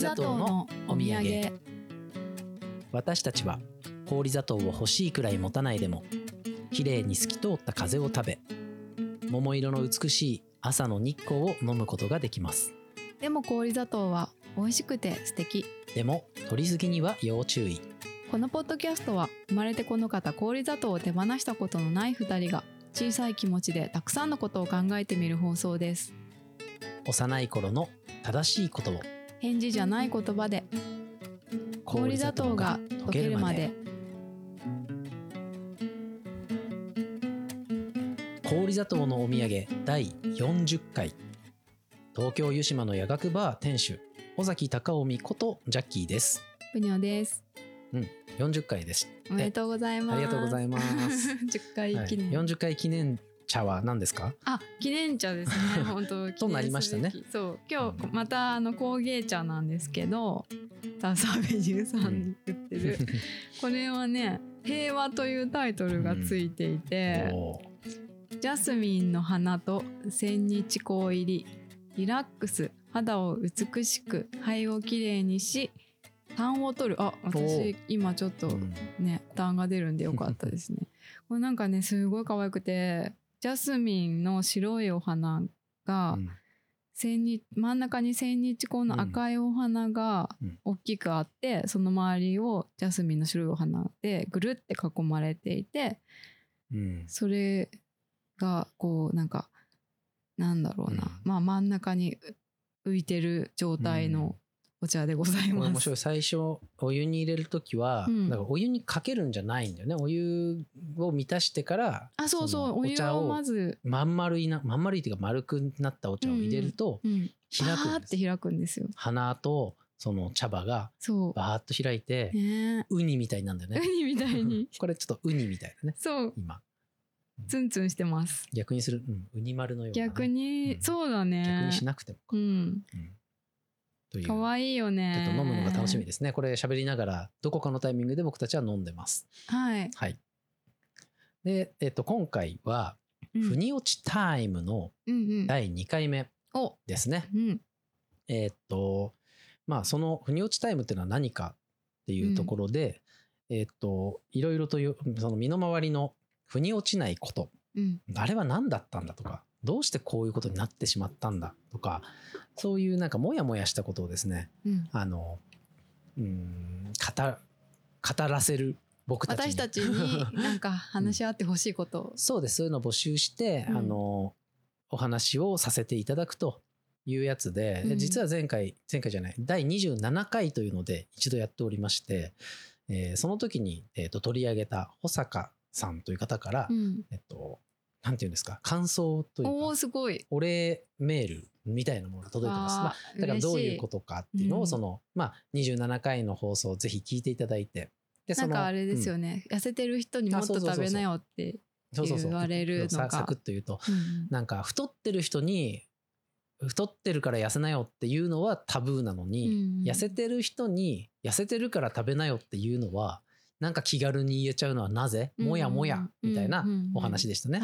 砂糖のお土産。私たちは氷砂糖を欲しいくらい持たないでもきれいに透き通った風を食べ桃色の美しい朝の日光を飲むことができます。でも氷砂糖は美味しくて素敵。でも取りすぎには要注意。このポッドキャストは生まれてこの方氷砂糖を手放したことのない2人が小さい気持ちでたくさんのことを考えてみる放送です。幼い頃の正しいことを返事じゃない言葉で。氷砂糖が溶けるまで。氷砂糖のお土産第40回。東京湯島の夜学バー店主尾崎隆臣ことジャッキーです。ふにょです。40回ですおめでとうございます。ありがとうございます。10回記念、はい、40回記念茶は何ですか？あ記念茶ですね。本当となりましたね。そう。今日またあの工芸茶なんですけどサーベジュさんに売ってる、これはね「平和」というタイトルがついていて、ジャスミンの花と千日香入りリラックス肌を美しく肺をきれいにし痰を取る。あ私今ちょっとね痰が出るんでよかったですね。これなんかねすごい可愛くてジャスミンの白いお花が、うん。千日真ん中に千日紅の赤いお花が大きくあって、うん、その周りをジャスミンの白いお花でぐるって囲まれていて、うん、それがこうなんかなんだろうな、うん、まあ真ん中に浮いてる状態のお茶でございます。面白い。最初、お湯に入れるときは、うん、だからお湯にかけるんじゃないんだよね。お湯を満たしてから、あ、そうそう、お湯をまず。まん丸いな、まん丸いっていうか丸くなったお茶を入れると、開くんでって開くんですよ。鼻と、その茶葉が、バーっと開いて、ね、ウニみたいなんだよね。ウニみたいに。これちょっとウニみたいだね。そう。今。ツンツンしてます。逆にする、うん、ウニ丸のような、ね、逆に、うん、そうだね。逆にしなくてもうん。うんという。かわいいよね。ちょっと飲むのが楽しみですね。これ喋りながら、どこかのタイミングで僕たちは飲んでます。はい。はい。で、えっと、今回は、腑に落ちタイムの第2回目ですね。うんうん、えっと、まあ、その腑に落ちタイムっていうのは何かっていうところで、うん、えっと、いろいろとその身の回りの腑に落ちないこと、うん、あれは何だったんだとか、どうしてこういうことになってしまったんだとか、そういうなんかモヤモヤしたことをですね、うん、あの、うん、語、語らせる僕たち私たちになんか話し合ってほしいこと。を、うん、そうです。そういうのを募集して、うん、あの、お話をさせていただくというやつで、うん、実は前回、前回じゃない、第27回というので一度やっておりまして、えー、その時に、えーと、取り上げた保坂さんという方から、えっと、なんていうんですか、感想というか、おすごい。お礼メールみたいなものが届いてます。まあ、だからどういうことかっていうのを、その、まあ、27回の放送をぜひ聞いていただいて、で、なんかあれですよね、うん、痩せてる人にもっと食べなよって言われるのが。サクッと言うと、うん、なんか太ってる人に、太ってるから痩せなよっていうのはタブーなのに、うん、痩せてる人に痩せてるから食べなよっていうのはなんか気軽に言えちゃうのはなぜ？もやもやみたいなお話でしたね。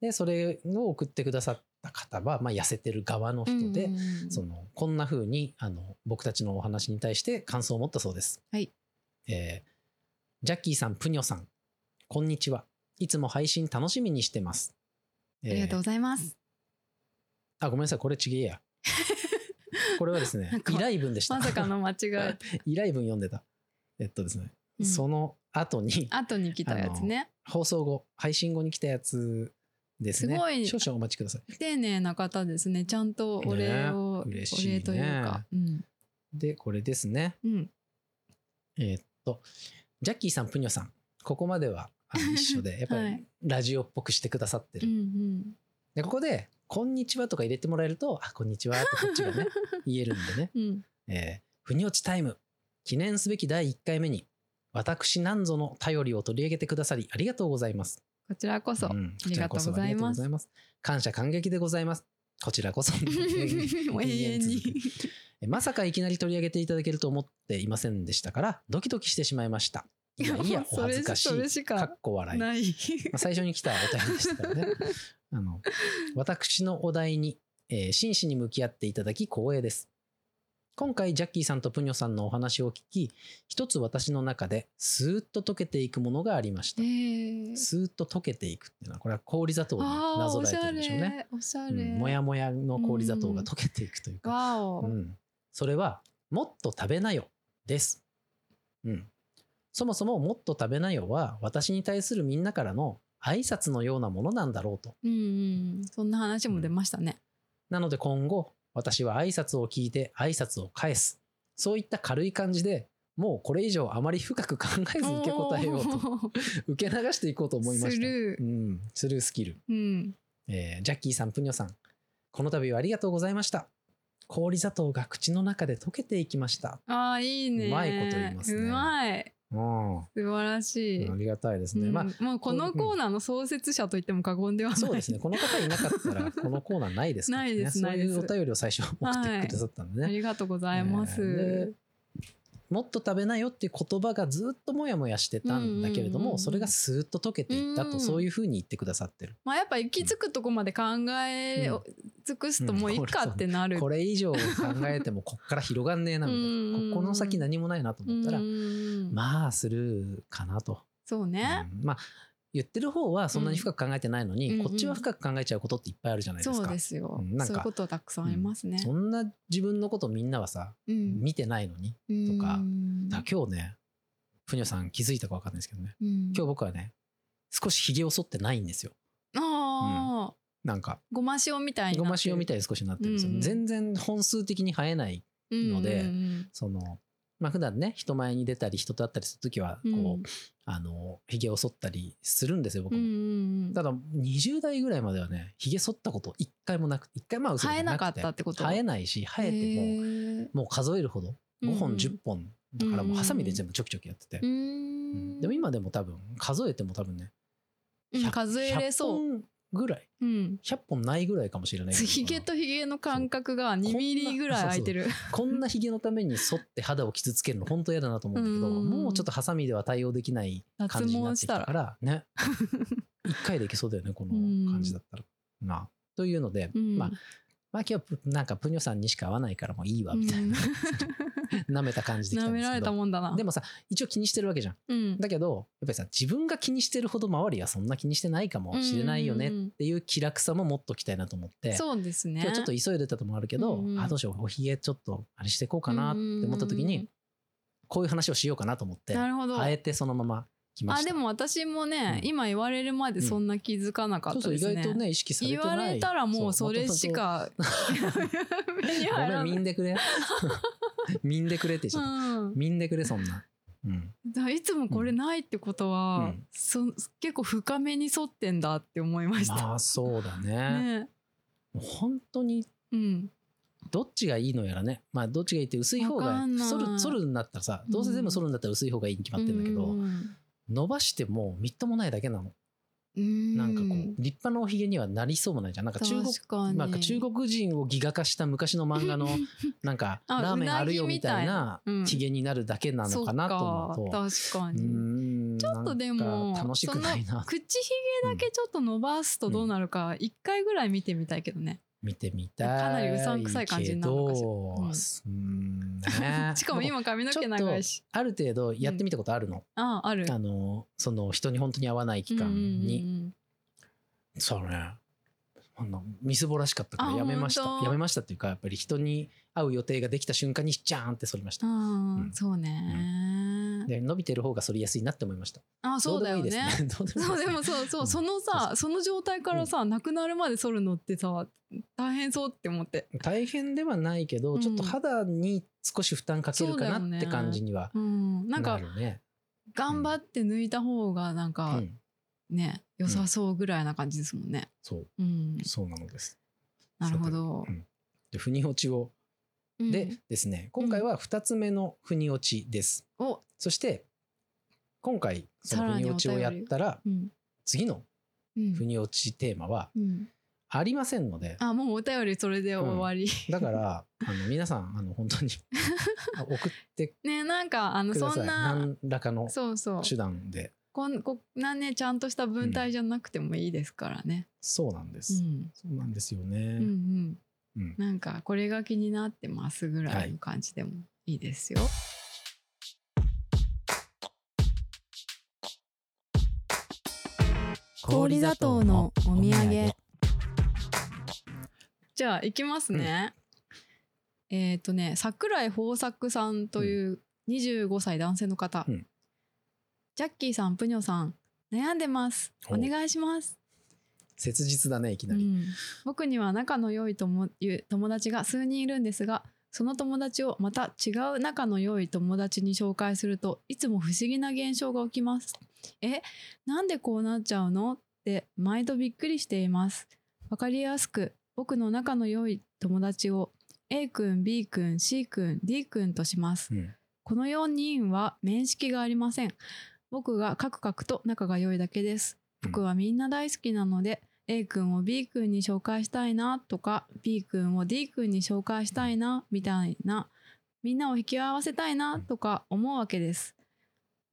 でそれを送ってくださった方は、まあ、痩せてる側の人で、そのこんな風にあに僕たちのお話に対して感想を持ったそうです。はいえー、ジャッキーさんプニョさんこんにちは。いつも配信楽しみにしてます。えー、ありがとうございます。あごめんなさいこれちげえや。これはですね依頼文でした。まさかの間違い。依頼文読んでた。えっとですねその後に、後に来たやつね。放送後、配信後に来たやつですね。すごい。少々お待ちください。丁寧な方ですね。ちゃんとお礼を、ね、嬉しい、ね、お礼というか。うん、で、これですね。うん、えー、っと、ジャッキーさん、プニョさん、ここまでは一緒で、やっぱりラジオっぽくしてくださってる。はいうんで、ここで、こんにちはとか入れてもらえると、あ、こんにちはってこっちがね、言えるんでね。うん、えー、ふに落ちタイム。記念すべき第1回目に私なんぞの頼りを取り上げてくださりありがとうございます。こちらこそ、うん、ありがとうございます。ます感謝感激でございます。こちらこそ。永遠に。まさかいきなり取り上げていただけると思っていませんでしたから、ドキドキしてしまいました。いやいや、お恥ずかしい。しかっこ笑い。ない。まあ最初に来たお便りでしたからね。あの、私のお題に、えー、真摯に向き合っていただき光栄です。今回ジャッキーさんとプニョさんのお話を聞き一つ私の中でスーッと溶けていくものがありました、え。ー、スーッと溶けていくっていうのはこれは氷砂糖になぞらえてゃるんでしょうね。れおしゃうれ、んもやもやの氷砂糖が溶けていくというか、わお、うん、それはもっと食べなよです、うん、そもそももっと食べなよは私に対するみんなからの挨拶のようなものなんだろうと。うんうん。そんな話も出ましたね、なので今後私は挨拶を聞いて挨拶を返す。そういった軽い感じでもうこれ以上あまり深く考えず受け答えようとと受け流していこうと思いました。スルーうん、スルースキル、うん。えージャッキーさんプニョさん。この度はありがとうございました。氷砂糖が口の中で溶けていきました。ああいいね。うまいこと言いますね。うまい。うん素晴らしい、ありがたいですね、うん。まもうこのコーナーの創設者と言っても過言ではない、あそうですね。この方いなかったらこのコーナーないですからね。ないですそうないいうですお便りを最初送ってくださったんでね、ありがとうございます、えーでもっと食べなよっていう言葉がずっともやもやしてたんだけれども、うんうんうんうん。それがスーッと溶けていったと、うん。そういうふうに言ってくださってる。まあやっぱ行き着くとこまで考えうん。尽くすともういいかってなる、これ以上考えてもこっから広がんねえなみたいうんな。ここの先何もないなと思ったら、うん。まあスルーかなと。そうね、うん。まあ言ってる方はそんなに深く考えてないのに、うんこっちは深く考えちゃうことっていっぱいあるじゃないですか。そうですよ、うんなんかそういうことたくさんありますね、そんな自分のことみんなはさ、うん。見てないのに。とか。うん。だから今日ね、ふにょさん気づいたか分かんないですけどね。うん。今日僕はね、少し髭を剃ってないんですよ。ああ、なんか、ごま塩みたいにごま塩みいたいに少しなってるんですよ。うん。うん全然本数的に生えない。のでその、まあ普段ね、人前に出たり人と会ったりするときは、こう、うんあの、髭を剃ったりするんですよ、僕うんも。うんうん。ただ、20代ぐらいまではね、髭剃ったこと一回もなく一回まあ嘘生えなかったてってこと？生えないし、生えても、もう数えるほど、5本、うんうん。10本、だからもうハサミで全部ちょきちょきやってて。う。うん。んでも今でも多分、数えても多分ね、うん100数えれそう、100本ぐらい？うん、100本ないぐらいかもしれないけど。ひげとひげの間隔が2ミリぐらい空いてる。こんなヒゲのために剃って肌を傷つけるの本当嫌だなと思うんだけど、うん。もうちょっとハサミでは対応できない感じになってきたから、ね。一回でいけそうだよね、この感じだったら。な。あというので、うん。まあ、まあ今日なんかプニョさんにしか会わないからもういいわみたいな、舐めた感じで来たんですけ舐められたど。もんだな。でもさ、一応気にしてるわけじゃん。うん。だけど、やっぱりさ、自分が気にしてるほど周りはそんな気にしてないかもしれないよねっていう気楽さも持っときたいなと思って。そうですね。今日ちょっと急いでたともあるけど、うんうん。あどうしようおひげちょっとあれしていこうかなって思った時に、うん。こういう話をしようかなと思ってなるほど。あえてそのまま来ました。あでも私もね、うん。今言われるまでそんな気づかなかそうそう意ったですね、外とね意識されてない。言われたらもうそれしか 目に入らない。みんでくれ。みんでくれって言っちゃった。うん。みんでくれそんな、うん、だいつもこれないってことは、うん。そ結構深めに沿ってんだって思いました。まあそうだね。ね、もう本当にうん、どっちがいいのやらね。まあどっちがいいって薄い方がわかんない。剃る剃るんだったらさどうせ全部剃るんだったら薄い方がいいに決まってるんだけど、うん伸ばしてもみっともないだけなの。うん。なんかこう立派なおひげにはなりそうもないじゃん。なんか中国なんか中国人をギガ化した昔の漫画の なんかあラーメンあるよみたいなひげになるだけなのかなと思うと。そっか。確かうに、ちょっとでも楽しくないな。口ひげだけちょっと伸ばすとどうなるか一回ぐらい見てみたいけどね、見てみたいかなりうさんくさい感じになるのかしら。うーん。ね。しかも今髪の毛長いし。ある程度やってみたことある。の、ああるあのその人に本当に会わない期間に、うんうんうん。そうねみすぼらしかったからあやめました。やめましたっていうかやっぱり人に会う予定ができた瞬間にジャーンって反りました。うん。そうね、で伸びてる方が反りやすいなって思いました。あそうだよね。そうすでもそうそう、うん。そのさその状態からさ、なくなるまで剃るのってさ大変そうって思って、大変ではないけど、うん。ちょっと肌に少し負担かけるかなって感じにはうん、なんかなるね。頑張って抜いた方がなんうかん、ね、良さそうぐらいな感じですもんね。そう。うん、そうなのです。なるほど。で腑に落ちを、うん。でですね今回は2つ目の腑に落ちです。お、そして今回その腑に落ちをやったらうん、次のうん。腑に落ちテーマはうん、ありませんので、あ、もうお便りそれで終わり。だからあの皆さんあの本当に 送ってね、なんかあの。そんな、何らかのそうそう、手段で。こんこんなねちゃんとした文体じゃなくてもいいですからね。そうなんでうす。ん、そうなんですようね。ん、うん。うんなんかこれが気になってますぐらいの感じでもいいですよ。氷砂糖のお土産じゃあ行きますね。えっ、とね桜井豊作さんという25歳男性の方、うんジャッキーさんプニョさん悩んでますおお願いします。切実だねいきなり、うん、僕には仲の良い友友達が数人いるんですがその友達をまた違う仲の良い友達に紹介するといつも不思議な現象が起きます。えなんでこうなっちゃうの？って毎度びっくりしています。わかりやすく僕の仲の良い友達を A 君 B 君 C 君 D 君とします。うんこの4人は面識がありません。僕がカクカクと仲が良いだけです。僕はみんな大好きなので、A 君を B 君に紹介したいなとか B 君を D 君に紹介したいなみたいなみんなを引き合わせたいなとか思うわけです。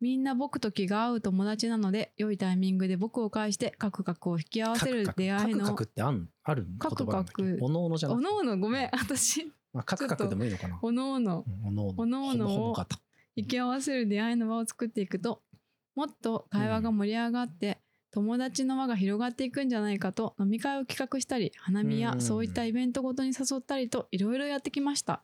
みんな僕と気が合う友達なので良いタイミングで僕を介してカクカクを引き合わせる出会いのカクカクってあんあるカクカク。おのおのじゃなくておのおの？ごめん。私まあ、カクカクでもいいのかな。おのおの。うんおのおの。おのおの引き合わせる出会いの場を作っていくともっと会話が盛り上がって、友達の輪が広がっていくんじゃないかと飲み会を企画したり花見やうん。そういったイベントごとに誘ったりといろいろやってきました。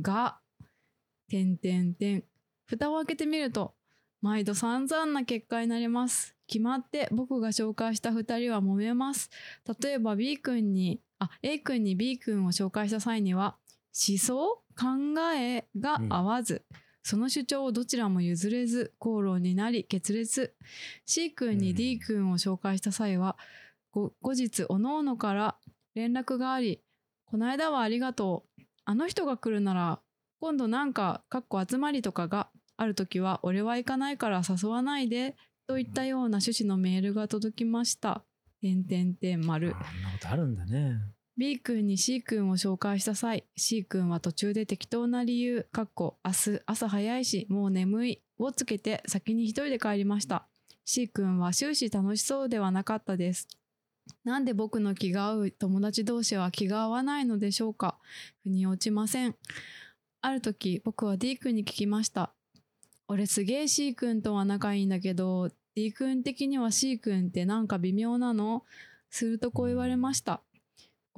が「てんてんてん」蓋を開けてみると毎度散々な結果になります。決まって僕が紹介した2人は揉めます。例えば B 君にあ A 君に B 君を紹介した際には思想考えが合わず、その主張をどちらも譲れず口論になり決裂。C 君に D 君を紹介した際は、ご後日おのおのから連絡があり「この間はありがとう。あの人が来るなら今度なんかかっこ集まりとかがある時は俺は行かないから誘わないで」といったような趣旨のメールが届きました。てんてんてん丸あんなことあるんだね B 君に C 君を紹介した際 C 君は途中で適当な理由かっこ明日朝早いしもう眠いをつけて先に一人で帰りました。C 君は終始楽しそうではなかったです。なんで僕の気が合う友達同士は気が合わないのでしょうか。腑に落ちません。ある時僕は D 君に聞きました。俺すげえ C 君とは仲いいんだけど D 君的には C 君ってなんか微妙なの？するとこう言われました。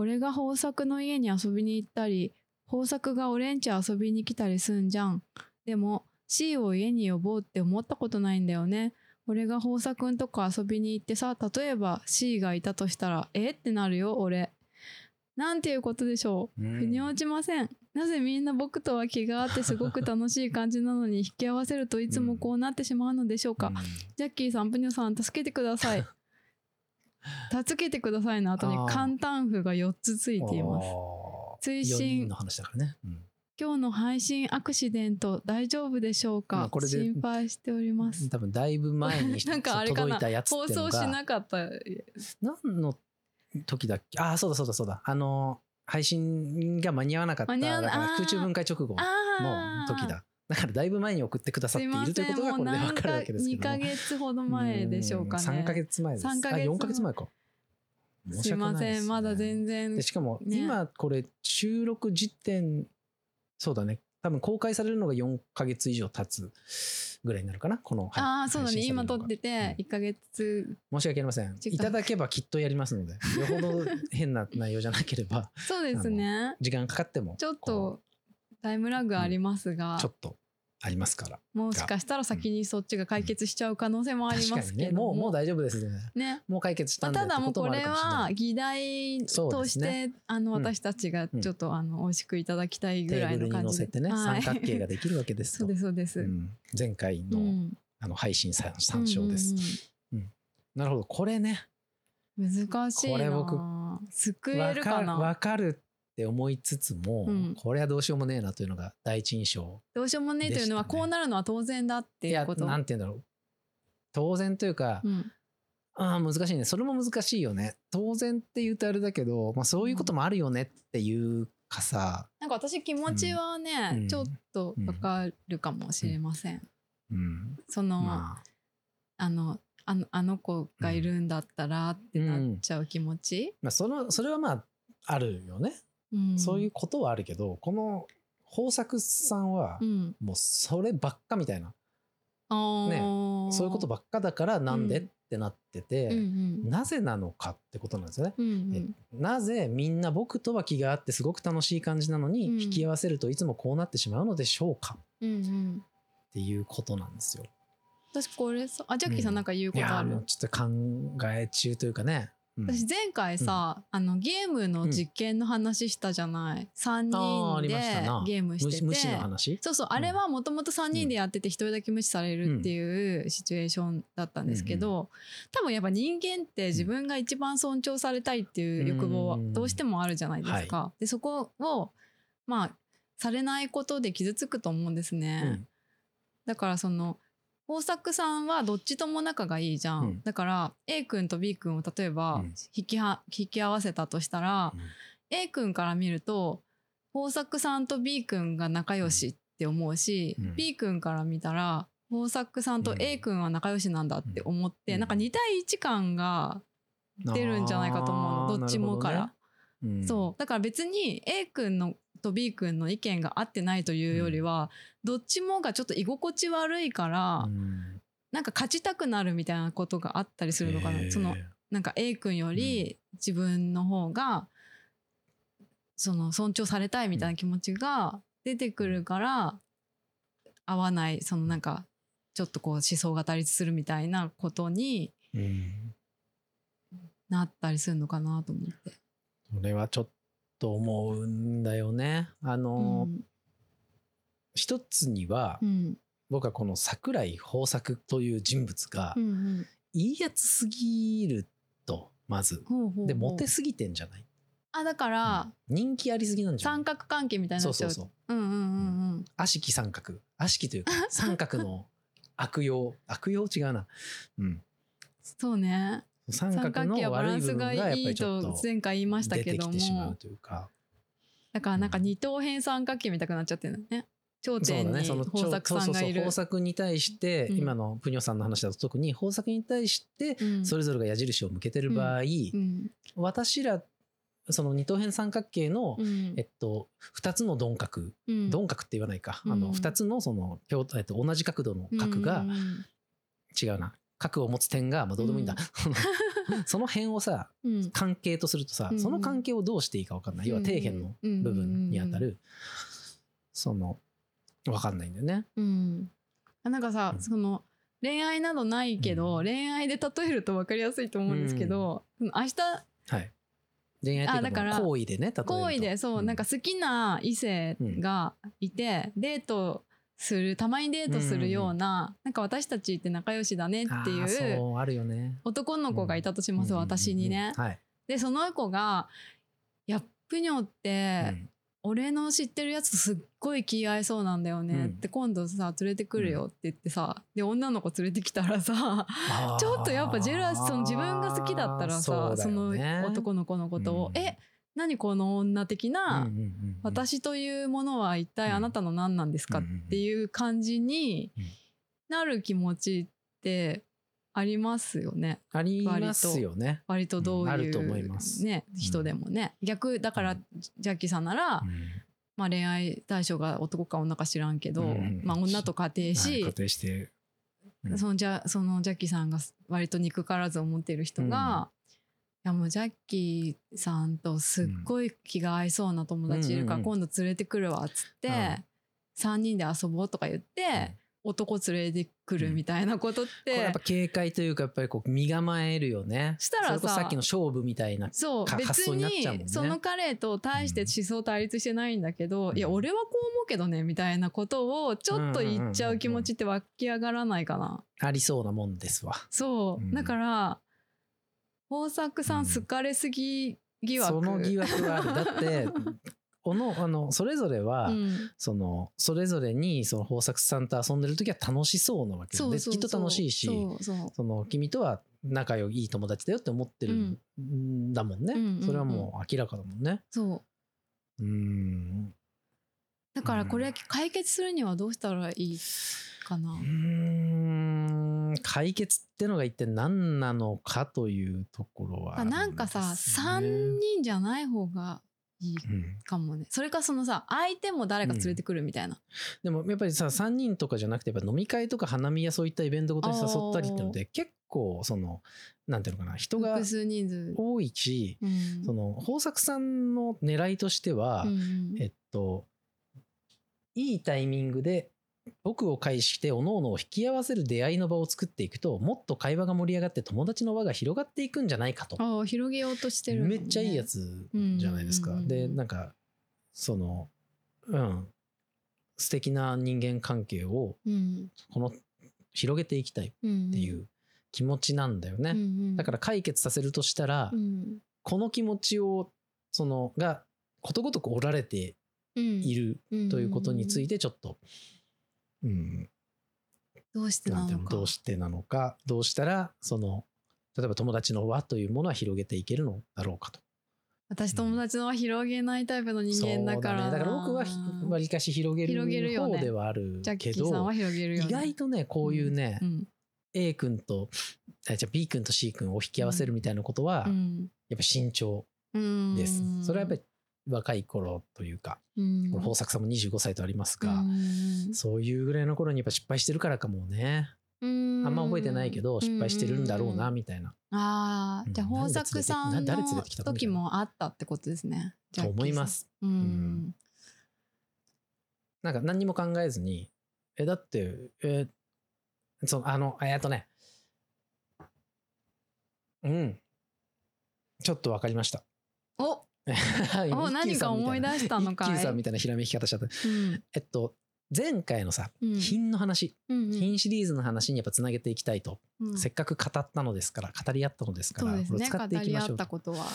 俺が豊作の家に遊びに行ったり豊作が俺ん家遊びに来たりすんじゃん。でも C を家に呼ぼうって思ったことないんだよね。俺が豊作んとこ遊びに行ってさ例えば C がいたとしたらえってなるよ俺。なんていうことでしょう。うん。腑に落ちません。なぜみんな僕とは気があってすごく楽しい感じなのに引き合わせるといつもこうなってしまうのでしょうか、うん。ジャッキーさんプニョさん助けてください 助けてくださいの後に簡単符が4つついています。追伸。の話だからね、うん。今日の配信アクシデント大丈夫でしょうまかあこれで心配しております。多分だいぶ前に なんかあれかな？届いたやつ放送しなかった。何の時だっけ？ああそうだそうだそうだ。あの配信が間に合わなかった空中分解直後の時だだからだいぶ前に送ってくださっているということがこれで分かるわか2けですけどヶ月ほど前でしょうかね。3ヶ月前です三ヶ月あ4ヶ月前か。申しすいません。まだ全然。でしかもね。今これ収録時点そうだね。多分公開されるのが4ヶ月以上経つぐらいになるかな。この、はいああそうだね。今撮ってて1ヶ月。申し訳ありません。いただけばきっとやりますので。よほど変な内容じゃなければ。そうですね。時間かかってもちょっことタイムラグありますが。うちょっとありますから。もしかしたら先にそっちが解決しちゃう可能性もありますけどね。もうもう大丈夫ですね。ね。もう解決しまあたんだただもうこれはい議題として、ね。あのうん。私たちがちょっと、あの美味しくいただきたいぐらいテーブルにの感じで乗せてね、はい。三角形ができるわけですそとうですそうです、うん。前回の,、うん。あの配信参参照です、なるほど。これね。うんうん難しいな。これ僕救えるかな？わかるって思いつつも、うん。これはどうしようもねえなというのが第一印象どうしようもねえというのは、こうなるのは当然だっていうこと？なんて言うんだろう。当然というか、うん、ああ難しいね。それも難しいよね。当然って言うとあれだけど、まあ、そういうこともあるよねっていうかさ、なんか私気持ちはね、うん。ちょっとわかるかもしれません、うん、その、まあ。あのあのあの子がいるんだったらってなっちゃう気持ち、まあそのそれはまああるよねうん。そういうことはあるけどこの豊作さんはうん。もうそればっかみたいな、あー。そういうことばっかだからなんで、うんってなってて、うん。うんなぜなのかってことなんですよね。うんうん。えなぜみんな僕とは気があってすごく楽しい感じなのに、うん。引き合わせるといつもこうなってしまうのでしょうか？うんうん。っていうことなんですよ。私これさあジャッキーさんなんか言ういことある、うちょっと考え中というかね。うん。私前回さ、あのゲームの実験の話したじゃない、3あーあり人でゲームしてて。の話？そうそうあれはもともと3人でやってて1人だけ無視されるっていうシチュエーションだったんですけど、多分やっぱ人間って自分が一番尊重されたいっていう欲望はどうしてもあるじゃないですか。でそこをまあされないことで傷つくと思うんですね。うん。だからその大作さんはどっちとも仲がいいじゃん、うん。だから A 君と B 君を例えばうん。引きは引き合わせたとしたら、うん。A 君から見ると豊作さんと B 君が仲良しって思うし、うん。B 君から見たら豊作さんと A 君は仲良しなんだって思って、うん。なんか2対1感が出るんじゃないかと思うの。どっちもから、うん。そう。だから別に A 君のと B 君の意見が合ってないというよりは、どっちもがちょっと居心地悪いから、うん。なんか勝ちたくなるみたいなことがあったりするのかな。そのなんか A 君より自分の方がその尊重されたいみたいな気持ちが出てくるから合わないそのなんかちょっとこう思想が対立するみたいなことにうん。なったりするのかなと思って。それはちょっと思うんだよね。あうの、ん一つには、うん僕はこの桜井豊作という人物がうんうんいいやつすぎるとまず。でモテすぎてんじゃない？あだから、人気ありすぎなんじゃ三角関係みたいになそうそうそう。うんうんうんうん。悪しき三角。悪しきというか 三角の悪用。悪用？違うな。うん。そうね三三角形角の悪はバランスい部分がやっぱがいいりちょっとと前回言いましたけどもだからなんか二等辺三角形みたくなっちゃってるのね。頂点に豊作さんがいる豊作に対して、うん。今のプニョさんの話だと特に豊作に対してうん。それぞれが矢印を向けてる場合、うん。私らその二等辺三角形の、うん。えっと、2つの鈍角。うん。鈍角って言わないか、うん。あの2つのその表、えっと、同じ角度の角が、違うな角を持つ点が、まあ、どうでもいいんだ、その辺をさうん。関係とするとさ、うん。その関係をどうしていいか分かんない、要は底辺の部分にあたる、その分かんないんだよね。うん。あなんかさ、うん。その恋愛などないけど、うん。恋愛で例えると分かりやすいと思うんですけど、明日はい、恋愛あだから行為でね例えると。行為でそう、なんか好きな異性がいて、デートするたまにデートするような、なんか私たちって仲良しだねっていうあるよね。男の子がいたとします、私にね。うんはい。でその子が「いやプニョって、うん。俺の知ってるやつとすっごい気合いそうなんだよね」うん。って今度さ連れてくるよって言ってさで女の子連れてきたらさちょっとやっぱジェラシーその自分が好きだったらさそ,、の男の子のことを「うん。え何この女的な、私というものは一体あなたの何なんですか?」っていう感じにうんなる気持ちってありますよね。ありますよね。割と。どういう、うん。あると思います。ね、人でもね、逆だから、うん。ジャッキーさんなら、うん。まあ、恋愛対象が男か女か知らんけど、うん。まあ、女と仮定し、はい固定して。うん。そのじゃそのジャッキーさんが割と憎からずを持っている人が、いやもうジャッキーさんとすっごい気が合いそうな友達いるからうん今度連れてくるわっつって、うん3人で遊ぼうとか言って、男連れてくるみたいなことって、これやっぱ警戒というかやっぱりこう身構えるよね。したらささっきの勝負みたいな。かそう別にその彼と大して思想対立してないんだけど、うん。いや俺はこう思うけどねみたいなことをちょっと言っちゃう気持ちって湧き上がらないかな。ありそうなもんですわ。そう、うん。だから豊作さうん。ん好かれすぎ疑惑、その疑惑はある。だって このあのそれぞれは、うん。そのそれぞれにその豊作さんと遊んでる時は楽しそうなわけでそうそうそう。きっと楽しいしその君とは仲良いい友達だよって思ってるんだもんね、うんそれはもう明らかだもんね。そう。うん。だからこれ解決するにはどうしたらいい？かな、うーん解決ってのが一体何なのかというところはあるなんかさですね3人じゃない方がいいうん。かもね。それかそのさ相手も誰か連れてくるみたいな、でもやっぱりさ3人とかじゃなくてやっぱ飲み会とか花見やそういったイベントごとに誘ったりってので結構そのなんていうのかな人が複数人数、多いしうん。その豊作さんの狙いとしては、うんうん。えっといいタイミングで僕を介して各々を引き合わせる出会いの場を作っていくともっと会話が盛り上がって友達の輪が広がっていくんじゃないかと。ああ広げようとしてる。のね、めっちゃいいやつじゃないですか。うんうんうんでなんかそのうん。素敵な人間関係をうん。この広げていきたいっうん、ていう気持ちなんだよね。うんうんだから解決させるとしたら、うんこの気持ちをそのがことごとく折られているということについててちょっと、うん、どうしてなていうなんのかのどうしてなのか。どうしたらその例えば友達の輪というものは広げていけるのだろうかと。私友達のは広げないタイプの人間だから。そうね、だから僕はわりかし広げる広げるよね方ではあるけど、意外とねこういうね、うん A 君とあじゃあ B 君と C 君を引き合わせるみたいなことは、うん。やっぱ慎重うん。です。それはやっぱり若い頃というか、うん。この豊作さんも25歳とありますが、うん。そういうぐらいの頃にやっぱ失敗してるからかもね。うん。あんま覚えてないけど失敗してるんだろうなうんみたいな。ああじゃあうん。豊作さんの時もあったってことですね。と思います。うん、ん。なんか何にも考えずに、え、だって、え、そう、あの、えっとね、うん。ちょっとわかりました。お、今 お何か思い出したのかい？一休さんみたいなひらめき方しちゃった。うん。えっと、前回のさ、うん。品の話、うんうん。品シリーズの話にやっぱつなげていきたいと、うん。せっかく語ったのですから、語り合ったのですから、そうですね。これを使っていきましょうたことは、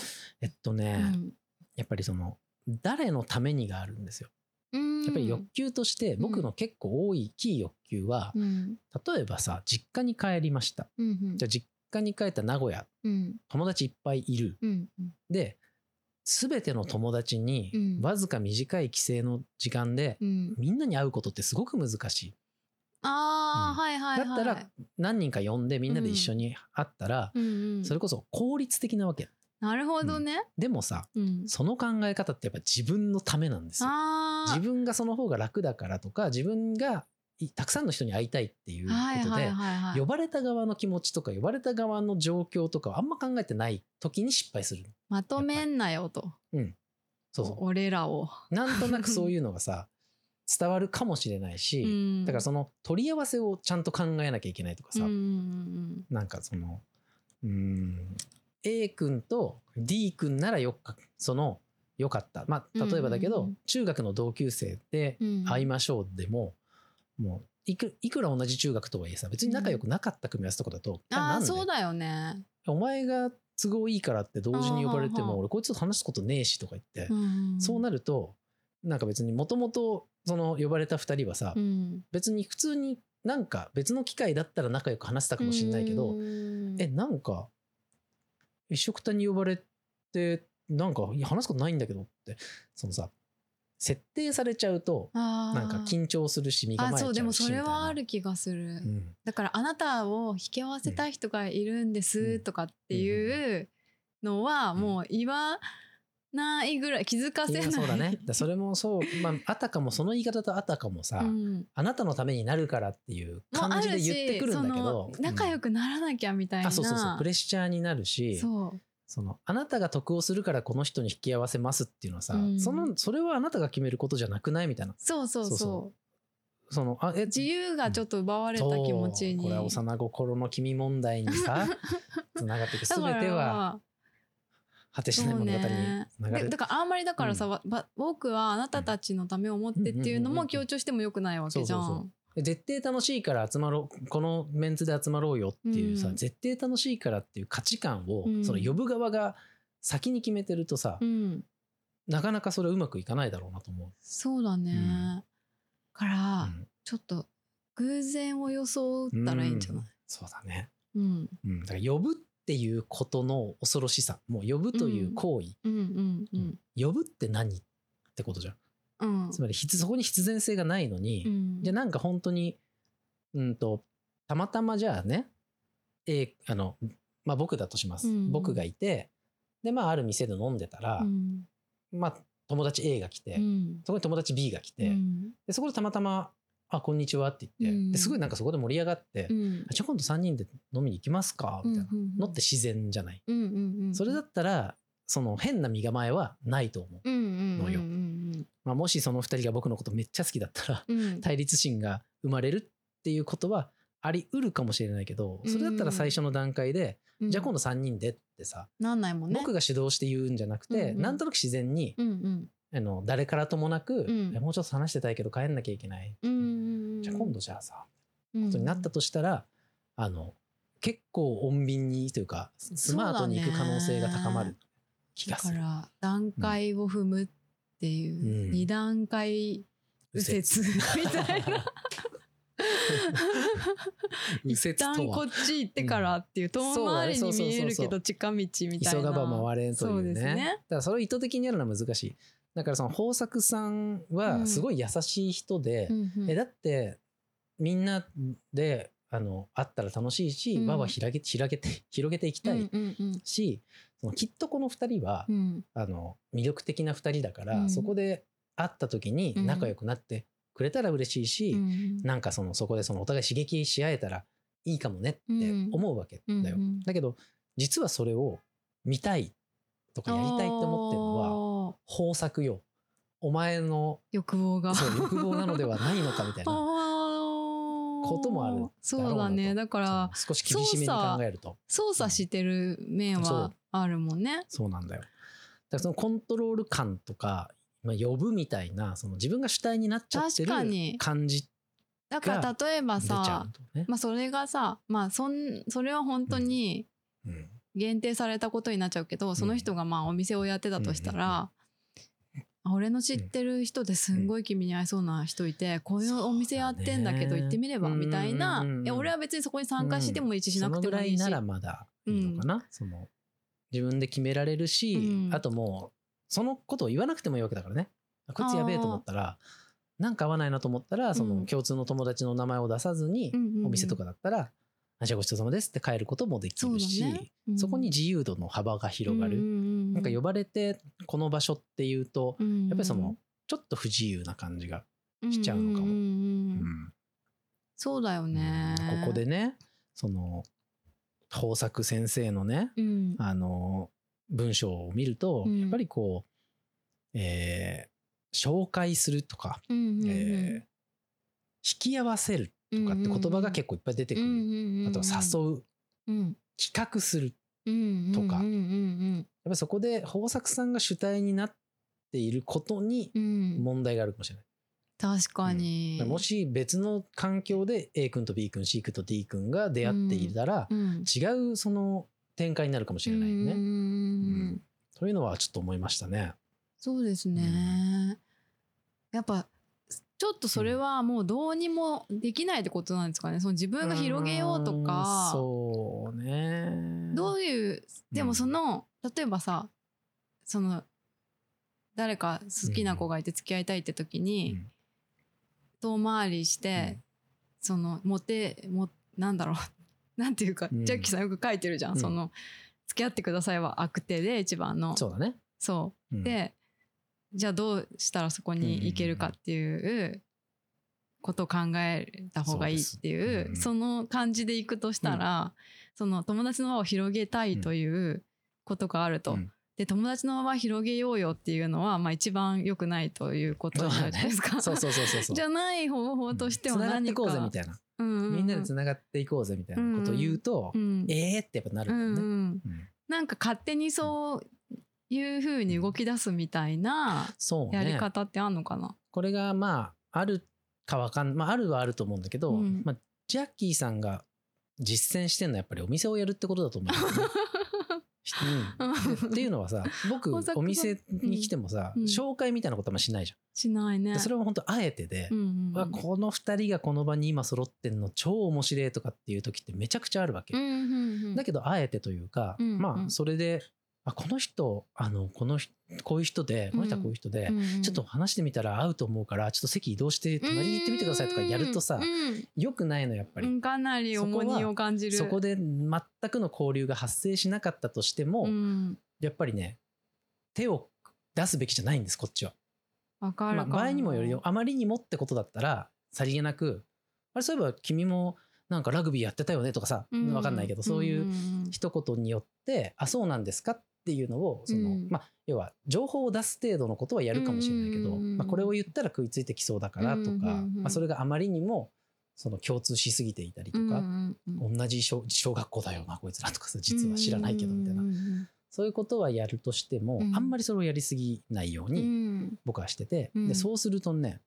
えっとね、うん。やっぱりその、誰のためにがあるんですよ。うん。やっぱり欲求として僕の結構多いキー欲求は、うん。例えばさ実家に帰りました。うんうん。じゃあ実家に帰った名古屋。うん。友達いっぱいいる。うん。で全ての友達にうん。わずか短い帰省の時間でうん。みんなに会うことってすごく難しい。あはいはいはい。だったら何人か呼んでみんなで一緒に会ったら、それこそ効率的なわけ。なるほどね、でもさうん。その考え方ってやっぱ自分のためなんですよ。自分がその方が楽だからとか自分がいたくさんの人に会いたいっていうことで、呼ばれた側の気持ちとか呼ばれた側の状況とかをあんま考えてない時に失敗する。まとめんなよと。そうそ俺らを、う。なんとなくそういうのがさ伝わるかもしれないし、うん。だからその取り合わせをちゃんと考えなきゃいけないとかさ、うん。うんなんかそのうーん A 君と D 君ならよかそのよかった。まあ例えばだけど、うんうんうん。中学の同級生でうん。会いましょうでも、もういくいくら同じ中学とはいえさ別に仲良くなかった組み合わせとかだと、あなんであそうだよね、お前が都合いいからって同時に呼ばれても俺こいつと話すことねえしとか言って、うん、そうなるとなんか別にもともとその呼ばれた2人はさ、うん。別に普通になんか別の機会だったら仲良く話せたかもしれないけど、うん。えなんか一緒くたに呼ばれてなんか話すことないんだけどってそのさ設定されちゃうとなんか緊張するし身構えちゃうしあそうでもそれはある気がする、うん。だからあなたを引き合わせたい人がいるんですとかっていうのはもう言わないぐらい気づかせない。そうだね。だそれもそう、まあ、あたかもその言い方とあたかもさ、うん。あなたのためになるからっていう感じで言ってくるんだけど仲良く、くならなきゃみたいな、あそうそうそう。プレッシャーになるしそうそのあなたが得をするからこの人に引き合わせますっていうのはさ、うん。そのそれはあなたが決めることじゃなくないみたいな。そうそうそう。そのあえ自由がちょっと奪われた気持ちに、これは幼心の君問題にさ つながっていく。全ては果てしない物語につながる、でだからあんまりだからさ、うん。僕はあなたたちのためを思ってっていうのも強調してもよくないわけじゃん。絶対楽しいから集まろうこのメンツで集まろうよっていうさ、うん。絶対楽しいからっていう価値観を、うん。その呼ぶ側が先に決めてるとさ、うん、なかなかそれうまくいかないだろうなと思そうだね。うん。から、ちょっと偶然を装ったらいいんじゃない、そうだね、うん、うん、だから呼ぶっていうことの恐ろしさ。もう呼ぶという行為、うん。うん。うん。呼ぶって何？ってことじゃんうん。つまり必そこに必然性がないのに、うん。じゃあなんか本当にうんとたまたまじゃあね A あの、まあ、僕だとします、うん。僕がいてでまあある店で飲んでたら、うん。まあ友達 A が来て、うん。そこに友達 B が来て、うん。でそこでたまたま「あこんにちは」って言って、すごいなんかそこで盛り上がって「うん。あじゃあ今度3人で飲みに行きますか」みたいなのって自然じゃない、それだったらその変な身構えはないと思う、のよ。うんまあ、もしその2人が僕のことめっちゃ好きだったらうん。うん対立心が生まれるっていうことはあり得るかもしれないけどそれだったら最初の段階で、うん。じゃあ今度3人でってさ、なんないもんね。僕が主導して言うんじゃなくて、うんうんなんとなく自然に、うんうん。あの誰からともなく、ん。えもうちょっと話してたいけど帰んなきゃいけない、うんうんうん。じゃあ今度じゃあさ、うんことになったとしたらあの結構穏便にというかスマートに行く可能性が高まる気がする。だから段階を踏むっていう、うん。二段階右折みたいな。右一旦こっち行ってからっていう遠回りに見えるけど近道みたいな。急がば回れんというそうね。だからそれを意図的にやるのは難しい。だからその豊作さんはすごい優しい人で、えだってみんなであの会ったら楽しいし、うん。輪は広げ広げて広げていきたいし、きっとこの2人は、うん。あの魅力的な2人だから、うん。そこで会った時に仲良くなってくれたら嬉しいし、うん。なんかそのそこでそのお互い刺激し合えたらいいかもねって思うわけだよ。だけど実はそれを見たいとかやりたいって思ってるのはは豊作よ。お前の欲望が。そう欲望なのではないのかみたいな ここともある。そうだね。だから少し厳しめに考えると。操作してる面はあるもんね。そうなんだよ。だからそのコントロール感とか、まあ、呼ぶみたいなその自分が主体になっちゃってる確かに。感じだから例えばさね。まあそれがさまあそんそれは本当にうん。限定されたことになっちゃうけど、その人がまあお店をやってたとしたら、あ俺の知ってる人ですんごい君に合いそうな人いて、こういうお店やってんだけど行ってみればみたいな、うんうんうん。いや俺は別にそこに参加してもいいししなそのぐくてもいいし、らいならまだいいのかな、その自分で決められるし、うん。あともうそのことを言わなくてもいいわけだからね。こいつやべえと思ったらなんか合わないなと思ったらその共通の友達の名前を出さずに、うんうんうん。お店とかだったら「あじゃあごちそうさまです」って帰ることもできそうるしだね。うん。そこに自由度の幅が広がる、ななんか呼ばれてこの場所っていうとややっぱりそのちょっと不自由な感じが、しちゃうのかも。うんそうだよね、ここでねその豊作先生のねうん。あの文章を見ると、うん。やっぱりこう、えー紹介するとか、うんうんうん。えー引き合わせるとかって言葉が結構いっぱい出てくる、あとは誘う。うん。企画する。うんとか。やっぱりそこで豊作さんが主体になっていることに問題があるかもしれない。確かに、もし別の環境で A 君と B 君 C 君と D 君が出会っていたら、うん。違うその展開になるかもしれないよね。うんうんというのはちょっと思いましたね。そうですね、やっぱちょっとそれはもうどうにもできないってことなんですかね。その自分が広げようとうんかそうね。どういうでもその、例えばさその誰か好きな子がいて付き合いたいって時に、うん。遠回りして、そのモテもなんだろう。なんていうか、うん。ジャッキーさんよく書いてるじゃん、うん。その付き合ってくださいは悪手で一番の。そうだね。そう。うん。でじゃあどうしたらそこに行けるかっていうことを考えた方がいいっていうその感じで行くとしたら、その友達の輪を広げたいということがあると。うんで友達の輪広げようよっていうのは、まあ、一番良くないということじゃないですか。そうそうそうそうそう。じゃない方法としてはつながって。こうぜみたいな。みんなでつながっていこうぜみたいなことを言うと、うんえーってやっぱなるもんね。うんうんうんなんか勝手にそういうふうに動き出すみたいなやりね。方ってあんのかな、これがまああるかわかんまああるはあると思うんだけど、うん。まあ、ジャッキーさんが実践してるのはやっぱりお店をやるってことだと思うんですよね。うん。でっていうのはさ僕 お店に来てもさ、うん。紹介みたいなことあんましないじしないね。それは本当あえてで、うんうんこの2人がこの場に今揃ってんの超面白いとかっていう時ってめちゃくちゃあるわけ。うんうんうん。だけどあえてというか、うんうん。まあそれであこの人あのこの人こういう人でこの人はこういう人で、うんうんちょっと話してみたら合うと思うからちょっと席移動して隣に行ってみてくださいとかやるとさ、うんよくないのやっぱり、うん。かなり重荷を感じる。そこで全くの交流が発生しなかったとしても、うん。やっぱりね手を出すべきじゃないんですこっちは。まあ、場合にもよるよ。あまりにもってことだったらさりげなくあれそういえば君もなんかラグビーやってたよねとかさわかんないけどそういう一言によってあそうなんですかっていうのをその、うんまあ要は情報を出す程度のことはやるかもしれないけど、うんまあ、これを言ったら食いついてきそうだからとか、うんまあ、それがあまりにもその共通しすぎていたりとか、同じ小小学校だよなこいつらとかさ実は知らないけどみたいな、そういうことはやるとしても、うん。あんまりそれをやりすぎないように僕はしてて、うん。でそうするとね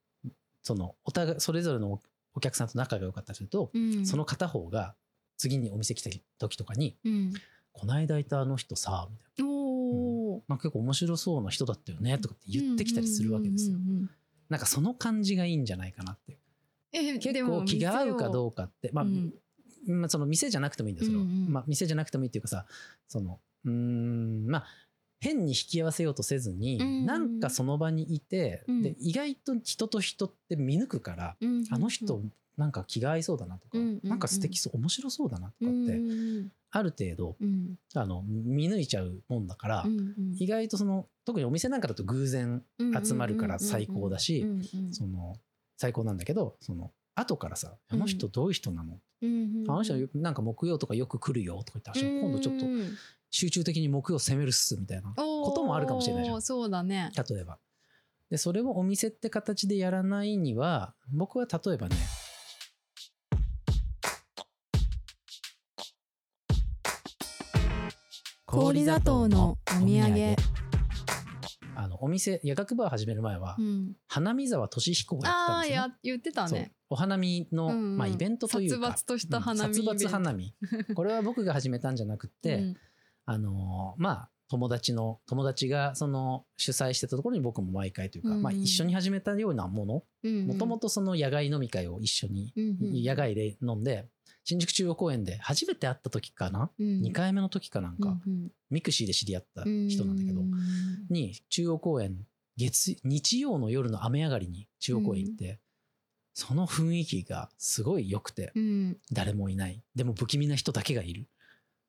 そのお互いそれぞれのお客さんと仲が良かったりすると、その片方が次にお店来た時とかに「この間いたあの人さ」みたいな。おなん。か結構面白そうな人だったよねとかって言ってきたりするわけですよ。なんかその感じがいいんじゃないかなって。いう。結構気が合うかどうかって、まあ、まあその店じゃなくてもいいんですよ、うんうん。まあ、店じゃなくてもいいっていうかさそのうーん。まあ変に引き合わせようとせずに、うんうんなんかその場にいて、うん。で意外と人と人って見抜くから、あの人なんか気が合いそうだなとか、うんうんうん。なんか素敵そう面白そうだなとかって、ある程度あの見抜いちゃうもんだから、意外とその特にお店なんかだと偶然集まるから最高だし、その最高なんだけどその後からさ「あの人どういう人なの？あの人なんか木曜とかよく来るよ」とか言って今度ちょっと集中的に木曜攻めるっすみたいなこともあるかもしれないじゃん。そうだね。例えば。でそれをお店って形でやらないには僕は例えばね氷砂糖のお土産。あのお店夜学バー始める前は、うん。花見沢俊彦がやってたんああですよ、や言ってたね。お花見の、うんうん。まあ、イベントというか。殺伐とした花見うん殺伐花見。これは僕が始めたんじゃなくって、うん。あのーまあ友達の友達がその主催してたところに僕も毎回というか、うんうん。まあ、一緒に始めたようなもの。うん。もともとその野外飲み会を一緒に、うんうん。野外で飲んで新宿中央公園で初めて会った時かな、うん。2回目の時かなんか、うん mixi で知り合った人なんだけど、うん。に中央公園月日曜の夜の雨上がりに中央公園行って、その雰囲気がすごい良くて、うん。誰もいない。でも不気味な人だけがいる。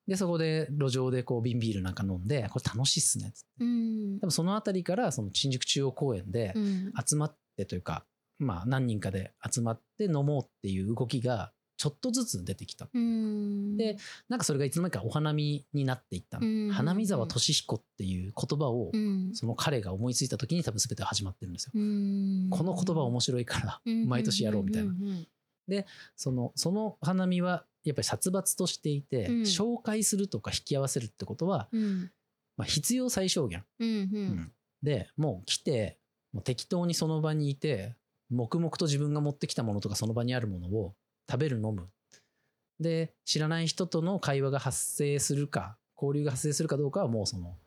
でそこで路上でこう瓶ビールなんか飲んでこれ楽しいっすねっつって。うん。でもその辺りからその新宿中央公園でうん。集まってというか、まあ何人かで集まって飲もうっていう動きがちょっとずつ出てきた。うん。でなんかそれがいつの間にかお花見になっていった。花見沢俊彦っていう言葉をうん。その彼が思いついた時に多分全て始まってるんですよ、うん。この言葉面白いから毎年やろうみたいな、ん。ん。そのその花見はやっぱり殺伐としていて、うん。紹介するとか引き合わせるってことは、うん。まあ、必要最小限、でもう来てもう適当にその場にいて黙々と自分が持ってきたものとかその場にあるものを食べる飲む。で知らない人との会話が発生するか交流が発生するかどうかはもうその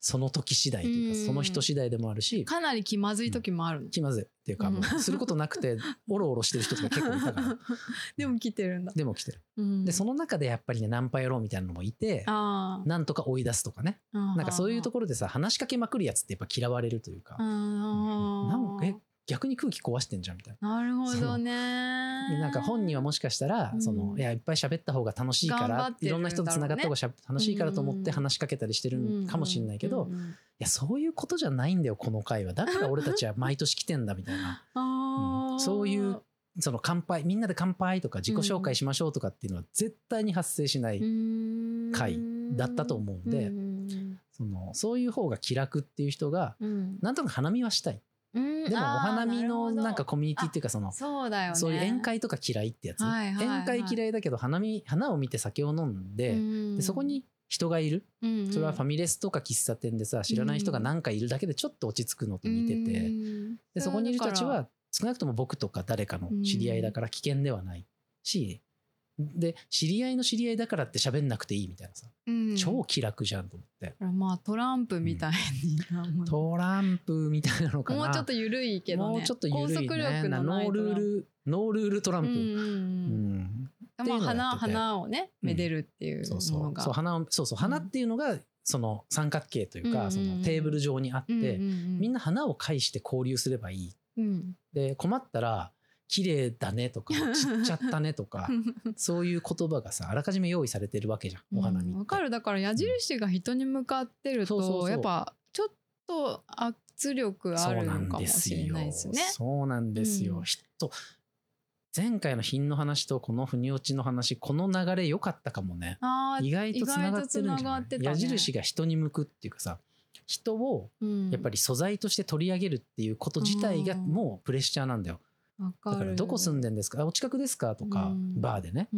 その時次第というか、うん。その人次第でもあるしかなり気まずい時もあるの？気まずいっていうか、うん。もうすることなくて おろおろしてる人とか結構いたから。でも来てるんだ。でも来てる。うん。でその中でやっぱりねナンパ野郎みたいなのもいてあなんとか追い出すとかね。あなんかそういうところでさ話しかけまくるやつってやっぱ嫌われるというか。あー。なんかえ逆に空気壊してんじゃんみたいな。なるほどね。でなんか本人はもしかしたら、うん。そのいやいっぱい喋った方が楽しいから頑張ってるいろんな人とつながった方がしゃ楽しいからと思って話しかけたりしてるかもしれないけど、いうんうんうん。やそういうことじゃないんだよこの会はだから俺たちは毎年来てんだみたいな、あー。そういうその乾杯みんなで乾杯とか自己紹介しましょうとかっていうのは絶対に発生しない、会だったと思うんでん。そのそういう方が気楽っていう人がうん。なんとなく花見はしたいうん。でもお花見のなんかコミュニティっていうかそのそうだよね。そういう宴会とか嫌いってやつ、はいはいはい宴会嫌いだけど花見花を見て酒を飲んで,、うん。でそこに人がいる。うんうん。それはファミレスとか喫茶店でさ知らない人が何かいるだけでちょっと落ち着くのと似てて、うん。でそこにいる人たちは少なくとも僕とか誰かの知り合いだから危険ではないし、で知り合いの知り合いだからって喋んなくていいみたいなさ、うん。超気楽じゃんと思って。まあトランプみたいになものトランプみたいなのかな。もうちょっと緩いけどね。もうちょっと緩い拘束ね。力のないノールールノールールトランプ、うんうんうん。うん。まあ花花をねめでるっていうそうそう。そう花をそうそう。花っていうのがその三角形というか、うんうんうん。そのテーブル上にあって、うんうんうん。みんな花を介して交流すればいい。うん。で困ったら綺麗だねとか ちっちゃったねとか そういう言葉がさあらかじめ用意されてるわけじゃんお花見って。うんわかるだから矢印が人に向かってるとやっぱちょっと圧力あるのかもしれないですね。そうなんですよ。うん人前回の品の話とこの腑に落ちの話この流れ良かったかもね。意外とつながってるんじゃない？ね矢印が人に向くっていうかさ人をうんやっぱり素材として取り上げるっていうこと自体がうんもうプレッシャーなんだよ。わかるだからどこ住んでんですか？あお近くですか？とか、うん。バーでね、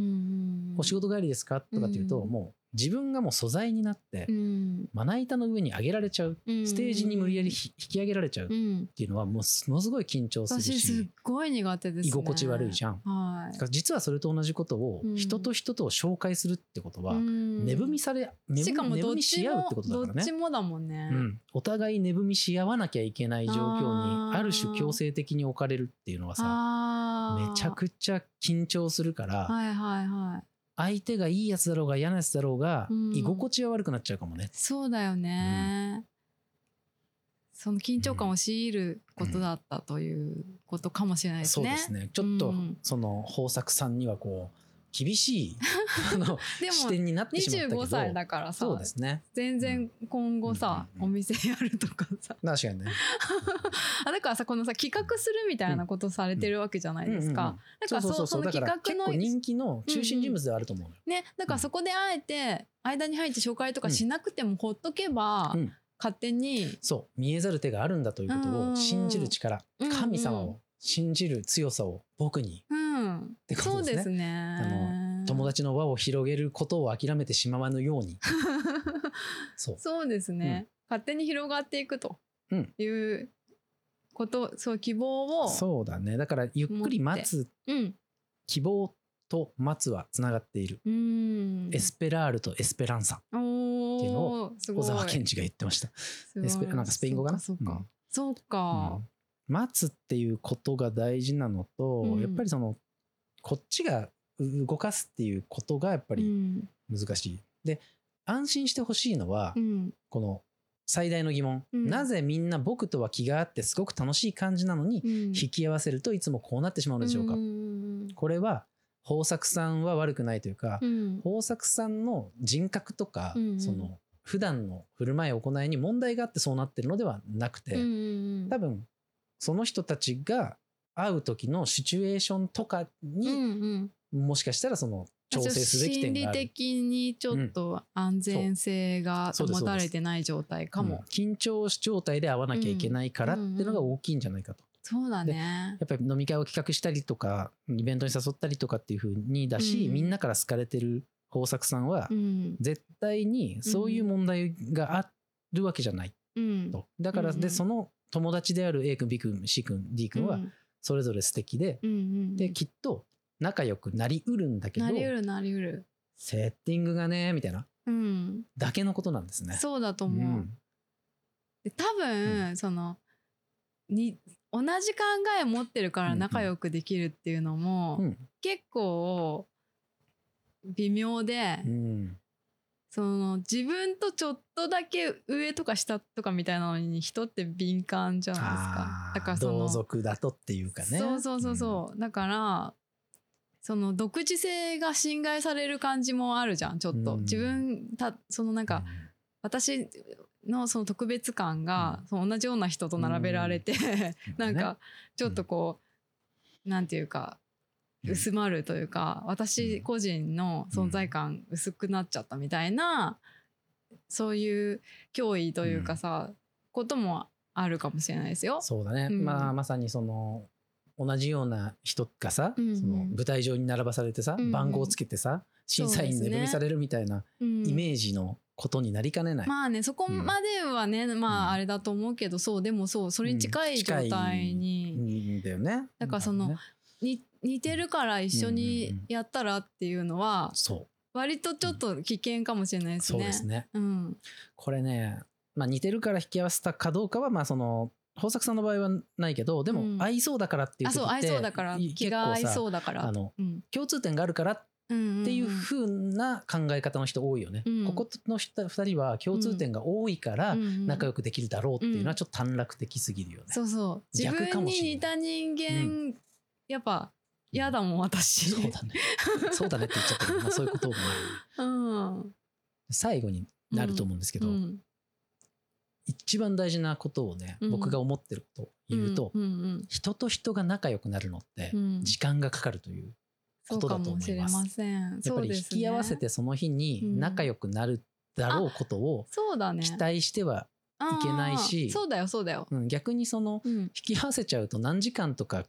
お仕事帰りですか？とかっていうと、うん。もう自分がもう素材になって、うん。まな板の上に上げられちゃううん。ステージに無理やりひ引き上げられちゃうっうん。ていうのはもうものすごい緊張する私すごい苦手ですね。居心地悪いじゃん。はい。だから実はそれと同じことをうん。人と人とを紹介するってことは、うん。値踏みされ値しか踏みし合うってことだからね。どっち。もだもんね、うん、お互い値踏みし合わなきゃいけない状況にある種強制的に置かれるっていうのはさめちゃくちゃ緊張するからはいはいはい相手がいいやつだろうが嫌なやつだろうがうん。居心地は悪くなっちゃうかもね。そうだよね、その緊張感を強いることだったということかもしれないですね。そうですね。ちょっとうん。その豊作さんにはこう厳しい 視点になってしまったけど。25歳だからさそうですね。全然今後さ、うんうんうん。お店やるとかさ。確かにね。あだからさこのさ企画するみたいなことされてるわけじゃないですか。だからそその企画の人気の中心人物ではあると思うのよ。ねだからそこであえて間に入って紹介とかしなくてもほっとけば、うん。勝手にそう。見えざる手があるんだということを信じる力。うんうん。神様を信じる強さを僕に。うん。てことそうですね。ですね。友達の輪を広げることを諦めてしまわぬように。そう。そうですね、勝手に広がっていくと。うん。いうこと、そう希望をそうだね。だからゆっくり待つうん。希望と待つはつながっている、うん。エスペラールとエスペランサ。おっていうのおすごい。小沢健二が言ってました。エスペなんかスペイン語かな？そうかうん。そうか。うん待つっていうことが大事なのと、うん。やっぱりそのこっちが動かすっていうことがやっぱりうん。難しい。で安心してほしいのは、うん。この最大の疑問、うん。なぜみんな僕とは気があってすごく楽しい感じなのに、うん。引き合わせるといつもこうなってしまうのでしょうか、うん。これは豊作さんは悪くないというか、うん。豊作さんの人格とか、うん。うんその普段の振る舞い行いに問題があってそうなってるのではなくて、うん。多分その人たちが会う時のシチュエーションとかうんに、うんもしかしたらその調整すべき点がある。心理的にちょっと安全性が保たれてない状態かうんも。緊張状態で会わなきゃいけないからっていうのが大きいんじゃないかと。そうだね。やっぱり飲み会を企画したりとかイベントに誘ったりとかっていう風にだし、うんみんなから好かれてる豊作さんはうん絶対にそういう問題があるわけじゃないうんと。だからでその友達である A 君 B 君 C 君 D 君はうんそれぞれ素敵で、うんうんできっと仲良くなりうるんだけどなりうるなりうる。セッティングがねみたいなうん。だけのことなんですね。そうだと思う。うんで多分、そのに同じ考え持ってるから仲良くできるっていうのも、うん結構微妙で、うんその自分とちょっとだけ上とか下とかみたいなのに人って敏感じゃないですか。だからその同族だとっていうかね。そうそうそうそう、だからその独自性が侵害される感じもあるじゃんちょっと、うん。自分たそのなんか、私のその特別感が、その同じような人と並べられて、うん。なんかちょっとこう、なんていうかうん薄まるというか、私個人の存在感薄くなっちゃったみたいな、そういう脅威というかさ、こともあるかもしれないですよ。そうだね、うん。まあまさにその同じような人がさ、うん。うんその舞台上に並ばされてさ、うん。うん番号をつけてさ審査員に値踏みされるみたいなうん。イメージのことになりかねない。まあねそこまではね、まうん。ああれだと思うけどそうでもそうそれに近い状態に、だよね。だからその似てるから一緒うんうん。にうんやったらっていうのはそ割とちょっと危険かもしれないでうすね。そうですね。うん。これね、まあ、似てるから引き合わせたかどうかはまあその豊作さんの場合はないけどでうん。も合いそうだからっていうあそう合いそうだから気が合いそううだから。あのうん。共通点があるからっうんっていう風な考え方の人多いよね。うん。ここの人2人は共通点が多いから仲良くくできるだろうっていうのはちょっと短絡的すぎるよね。そうそう。自分に似た人間、やっぱ嫌だもん私。そうだね。そうだねって言っちゃったけど、まあ、そういうこともある。うん。最後になると思うんですけど、うん。一番大事なことをね、僕が思ってることを言うと、人と人が仲良くなるのって時間がかかるということだと思います。すやっぱり引き合わせてその日に仲良くなるだろうことを期待してはいけないし、そうだよそうだよ、逆にその引き合わせちゃうと何時間とか、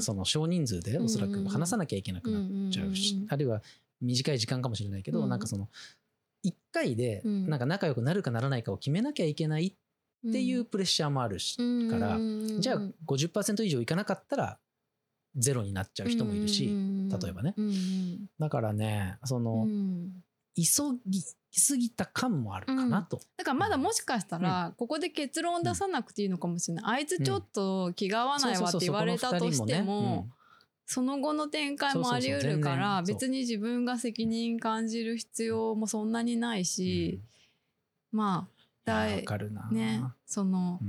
その少人数でおそらく話さなきゃいけなくなっちゃうし、あるいは短い時間かもしれないけど、なんかその1回でなんか仲良くなるかならないかを決めなきゃいけないっていうプレッシャーもあるし、から、じゃあ50%以上いかなかったらゼロになっちゃう人もいるし、例えばね。だからね、その、急ぎすぎた感もあるかなと、うん、だからまだもしかしたらここで結論出さなくていいのかもしれない、うん、あいつちょっと気が合わないわって言われたとしてもその後の展開もあり得るから別に自分が責任感じる必要もそんなにないし、うん、まあだねその、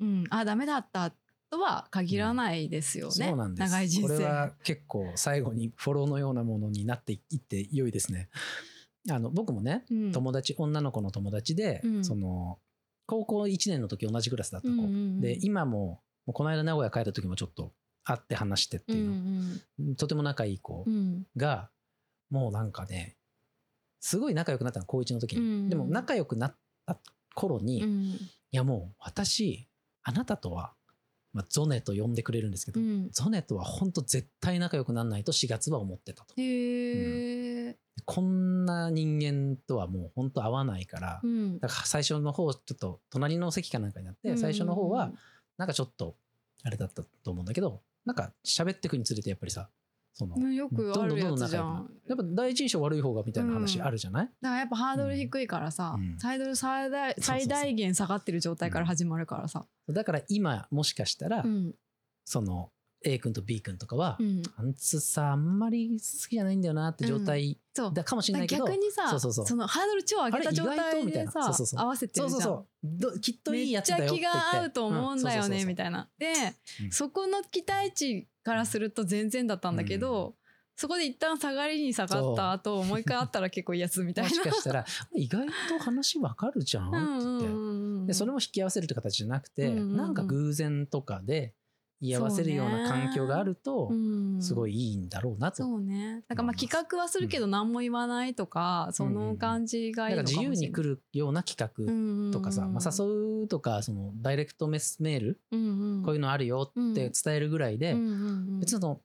うん、あダメだったとは限らないですよね、そうなんです。長い人生。これは結構最後にフォローのようなものになっていって良いですね。あの僕もね、うん、友達女の子の友達で、うん、その高校1年の時同じクラスだった子、うんうんうん、で今ももこの間名古屋帰った時もちょっと会って話してっていうの、うんうん、とても仲いい子が、もうなんかねすごい仲良くなったの高1の時に、うん。うん、でも仲良くなった頃に、いやもう私あなたとはまあ、ゾネと呼んでくれるんですけど、うん、ゾネとは本当絶対仲良くならないと4月は思ってたと。へうん、こんな人間とはもう本当合わないから、うん、だから最初の方ちょっと隣の席かなんかになって、最初の方はなんかちょっとあれだったと思うんだけどなんか喋ってくにつれてやっぱりさそのよくあるやつじゃん。やっぱ第一印象悪い方がみたいな話あるじゃない、うん、だからやっぱハードル低いからさ、うん、最大最大限下がってる状態から始まるからさ、だから今もしかしたら、うん、その A 君と B 君とかは、うん、あんつさあんまり好きじゃないんだよなって状態だかもしれないけど、逆にさそうそうそのハードル超上げた状態でさ合わせてるじゃん。そうそうそう。きっといいやつだよめっちゃ気が合うと思うんだよねみたいな。で、そこの期待値からすると全然だったんだけど、そこで一旦下がりに下がった後もう一回会ったら結構いいやつみたいな。もしかしたら意外と話わかるじゃんって。言ってでそれも引き合わせるって形じゃなくて、うんうん、なんか偶然とかで居合わせるような環境があるとすごいいいんだろうなと。そうね。だからまあ企画はするけど何も言わないとか、うん、その感じがいいのかもしれない、自由に来るような企画とかさ、まあ、誘うとかそのダイレクトメスメール、こういうのあるよって伝えるぐらいで、別にその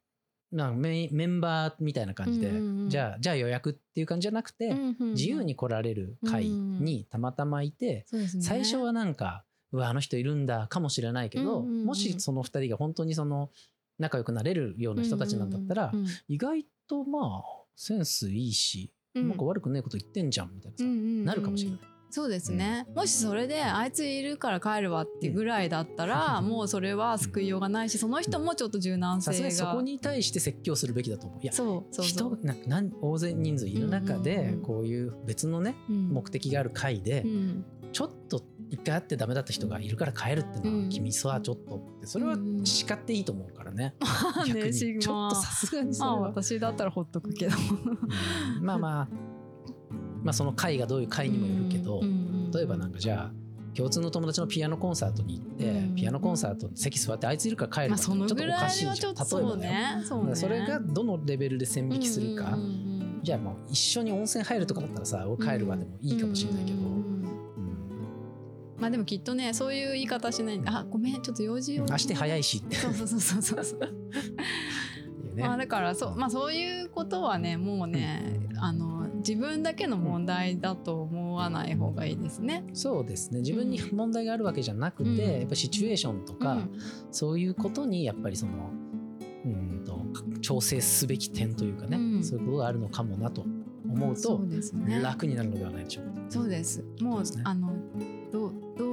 なメメンバーみたいな感じで、じゃあじゃあ予約っていう感じじゃなくて、自由に来られる会にたまたまいて、最初はなんかうわあの人いるんだかもしれないけど、うんうんうん、もしその2人が本当にその仲良くなれるような人たちなんだったら、うんうんうん、意外とまあセンスいいし、うん、なんか悪くないこと言ってんじゃんみたいなさ、うんうんうん、なるかもしれない。そうですね、もしそれであいついるから帰るわってぐらいだったら、もうそれは救いようがないしその人もちょっと柔軟性が。そこに対して説教するべきだと思う。いやそうそう人なん大勢人数いる中でこういう別のね、目的がある会で、ちょっと一回会ってダメだった人がいるから帰るってのは、君さちょっとってそれは叱っていいと思うからね、逆にちょっとさすがにそれは、まあ、私だったらほっとくけど。まあまあまあその会がどういう会にもよるけど、例えばなんかじゃあ共通の友達のピアノコンサートに行って、ピアノコンサートに席座ってあいついるから帰るとちょっとおかしいじゃん、例えばね。それがどのレベルで線引きするか、じゃあもう一緒に温泉入るとかだったらさ俺帰るわでもいいかもしれないけど、まあでもきっとねそういう言い方しないあごめんちょっと用事を。明日早いしって。そうそうそうそうそう。まあだからそう,、まあ、そういうことはねもうね、あの自分だけの問題だと思わない方がいいですね。そうですね。自分に問題があるわけじゃなくて、うん、やっぱシチュエーションとか、うん、そういうことにやっぱりそのうんと調整すべき点というかね、うん、そういうことがあるのかもなと思うと、ね、楽になるのではないでしょうか。そうです。もう、ね、あの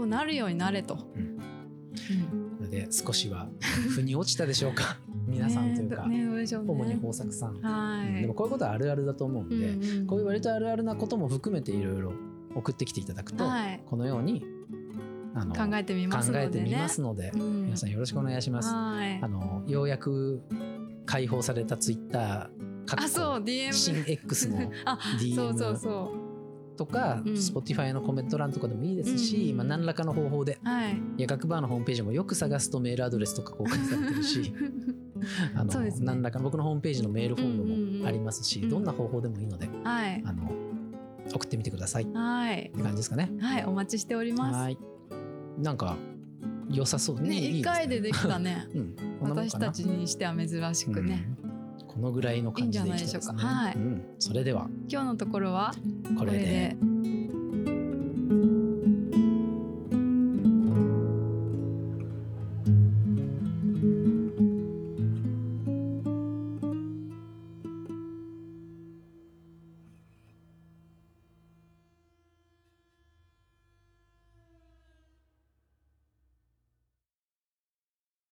なるようになれと。うん。これで少しは腑に落ちたでしょうか？皆さんというか、ねねね、主に豊作さん、はい、でもこういうことはあるあるだと思うんで、うんうん、こういう割とあるあるなことも含めていろいろ送ってきていただくと、はい、このようにあの考えてみますので、ね、考えてみますので、うん、皆さんよろしくお願いします。はい。あのようやく解放されたツイッターあそう DM 新 X の DM そうそうそとか、うん。Spotify のコメント欄とかでもいいですし、うん。うんうんまあ、何らかの方法ではい。夜学バーのホームページもよく探すとメールアドレスとか公開されてるし あのね。何らかの僕のホームページのメールフォーうんうんうんムもありますし、うんどんな方法でもいいのではい。あの送ってみてください。ってはい感じですかね。はいお待ちしております。はい。なんか良さそう。ねいい一回でできたね。うん、私たちにしては珍しくね、うんこのぐらいの感じでいきたいですね。いいんじゃないでしょうか。はい。うん、それでは。今日のところはこれで。これで